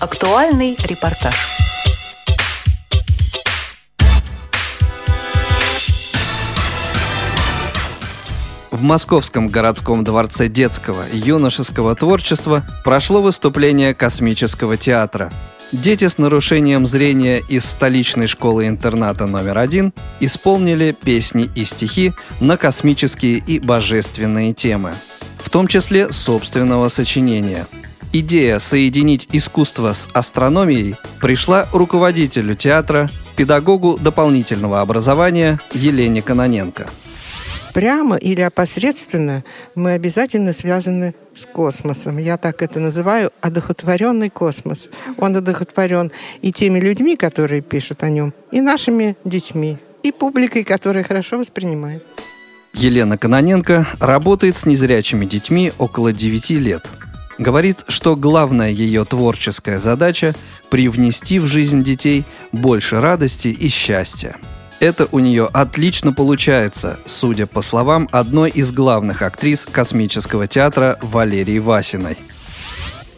Актуальный репортаж. В Московском городском дворце детского и юношеского творчества прошло выступление космического театра. Дети с нарушением зрения из столичной школы-интерната номер один исполнили песни и стихи на космические и божественные темы, в том числе собственного сочинения. Идея соединить искусство с астрономией пришла руководителю театра, педагогу дополнительного образования Елене Каноненко – прямо или опосредственно мы обязательно связаны с космосом. Я так это называю одухотворенный космос. Он одухотворен и теми людьми, которые пишут о нем, и нашими детьми, и публикой, которая хорошо воспринимает. Елена Каноненко работает с незрячими детьми около 9 лет. Говорит, что главная ее творческая задача – привнести в жизнь детей больше радости и счастья. Это у нее отлично получается, судя по словам одной из главных актрис космического театра Валерии Васиной.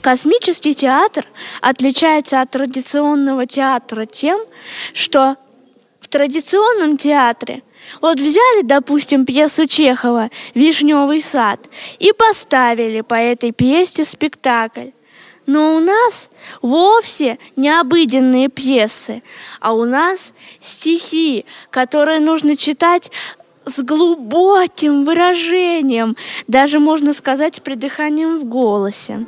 Космический театр отличается от традиционного театра тем, что традиционном театре вот взяли, допустим, пьесу Чехова «Вишневый сад» и поставили по этой пьесе спектакль. Но у нас вовсе не обыденные пьесы, а у нас стихи, которые нужно читать с глубоким выражением, даже можно сказать придыханием в голосе.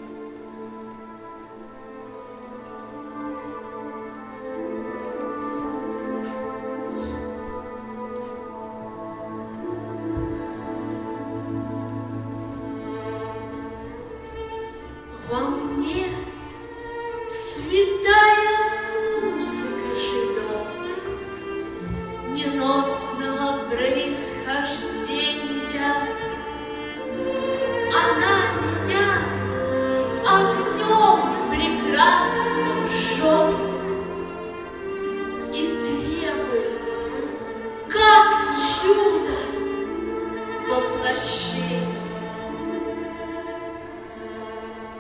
воплощение.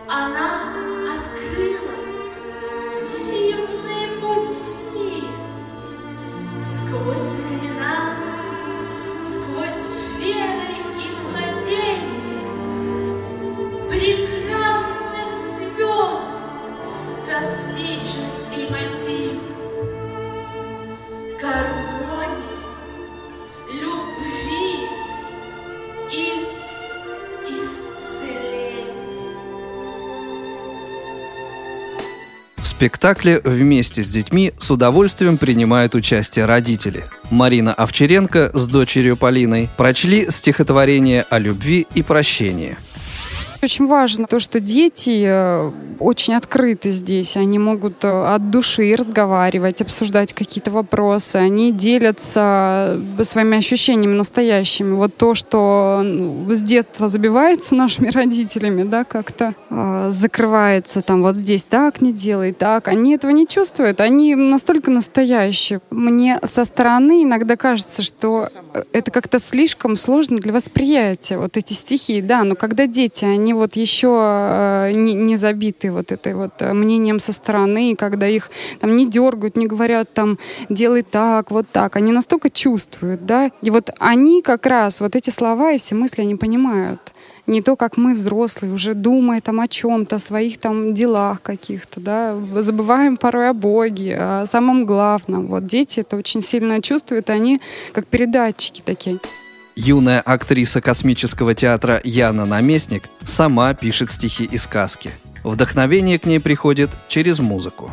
Она открыла дивные пути сквозь времена. Спектакле вместе с детьми с удовольствием принимают участие родители. Марина Овчаренко с дочерью Полиной прочли стихотворение о любви и прощении – очень важно то, что дети э, очень открыты здесь. Они могут э, от души разговаривать, обсуждать какие-то вопросы. Они делятся э, своими ощущениями настоящими. Вот то, что ну, с детства забивается нашими родителями, да, как-то э, закрывается там вот здесь так не делай, так. Они этого не чувствуют. Они настолько настоящие. Мне со стороны иногда кажется, что это как-то слишком сложно для восприятия. Вот эти стихи, да, но когда дети, они они вот еще э, не, забиты вот этой вот э, мнением со стороны, когда их там не дергают, не говорят там делай так, вот так. Они настолько чувствуют, да. И вот они как раз вот эти слова и все мысли они понимают. Не то, как мы, взрослые, уже думая там о чем-то, о своих там делах каких-то, да, забываем порой о Боге, о самом главном. Вот дети это очень сильно чувствуют, они как передатчики такие. Юная актриса космического театра Яна Наместник сама пишет стихи и сказки. Вдохновение к ней приходит через музыку.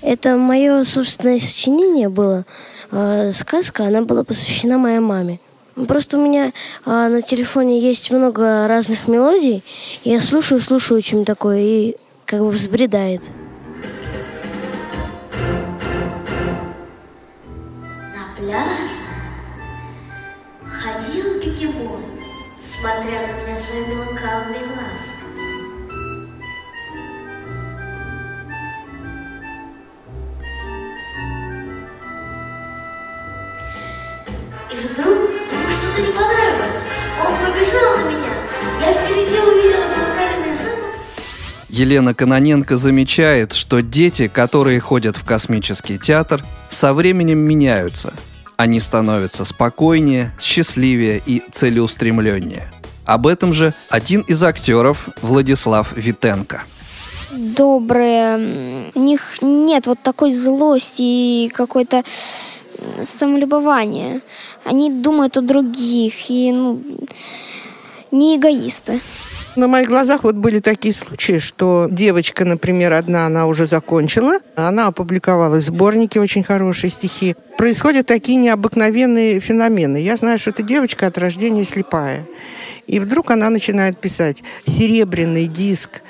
Это мое собственное сочинение было. Э, сказка, она была посвящена моей маме. Просто у меня э, на телефоне есть много разных мелодий. Я слушаю, слушаю очень такое и как бы взбредает. На пляже смотря на меня своими лукавыми глазками. И вдруг ему что-то не понравилось. Он побежал на меня. Я впереди увидела Елена Каноненко замечает, что дети, которые ходят в космический театр, со временем меняются. Они становятся спокойнее, счастливее и целеустремленнее. Об этом же один из актеров Владислав Витенко. Добрые, у них нет вот такой злости и какой-то самолюбования. Они думают о других и ну, не эгоисты. На моих глазах вот были такие случаи, что девочка, например, одна, она уже закончила, она опубликовала в сборнике очень хорошие стихи. Происходят такие необыкновенные феномены. Я знаю, что эта девочка от рождения слепая. И вдруг она начинает писать «Серебряный диск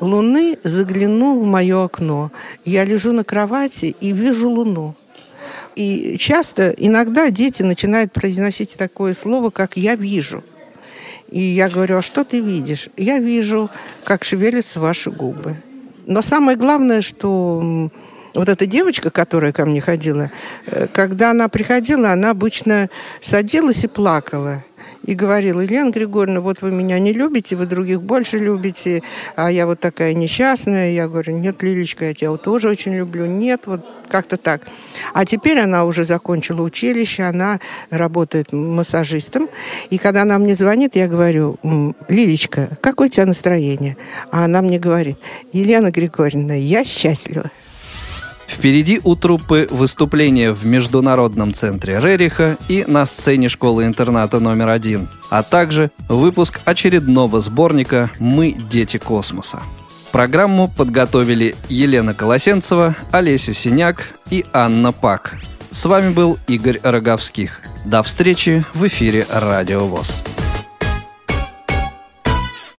луны заглянул в мое окно. Я лежу на кровати и вижу луну». И часто, иногда дети начинают произносить такое слово, как «я вижу». И я говорю, а что ты видишь? Я вижу, как шевелятся ваши губы. Но самое главное, что вот эта девочка, которая ко мне ходила, э, когда она приходила, она обычно садилась и плакала и говорила, Елена Григорьевна, вот вы меня не любите, вы других больше любите, а я вот такая несчастная. Я говорю, нет, Лилечка, я тебя вот тоже очень люблю. Нет, вот как-то так. А теперь она уже закончила училище, она работает массажистом. И когда она мне звонит, я говорю, Лилечка, какое у тебя настроение? А она мне говорит, Елена Григорьевна, я счастлива. Впереди у труппы выступление в Международном центре Рериха и на сцене школы-интерната номер один, а также выпуск очередного сборника «Мы – дети космоса». Программу подготовили Елена Колосенцева, Олеся Синяк и Анна Пак. С вами был Игорь Роговских. До встречи в эфире «Радио ВОЗ».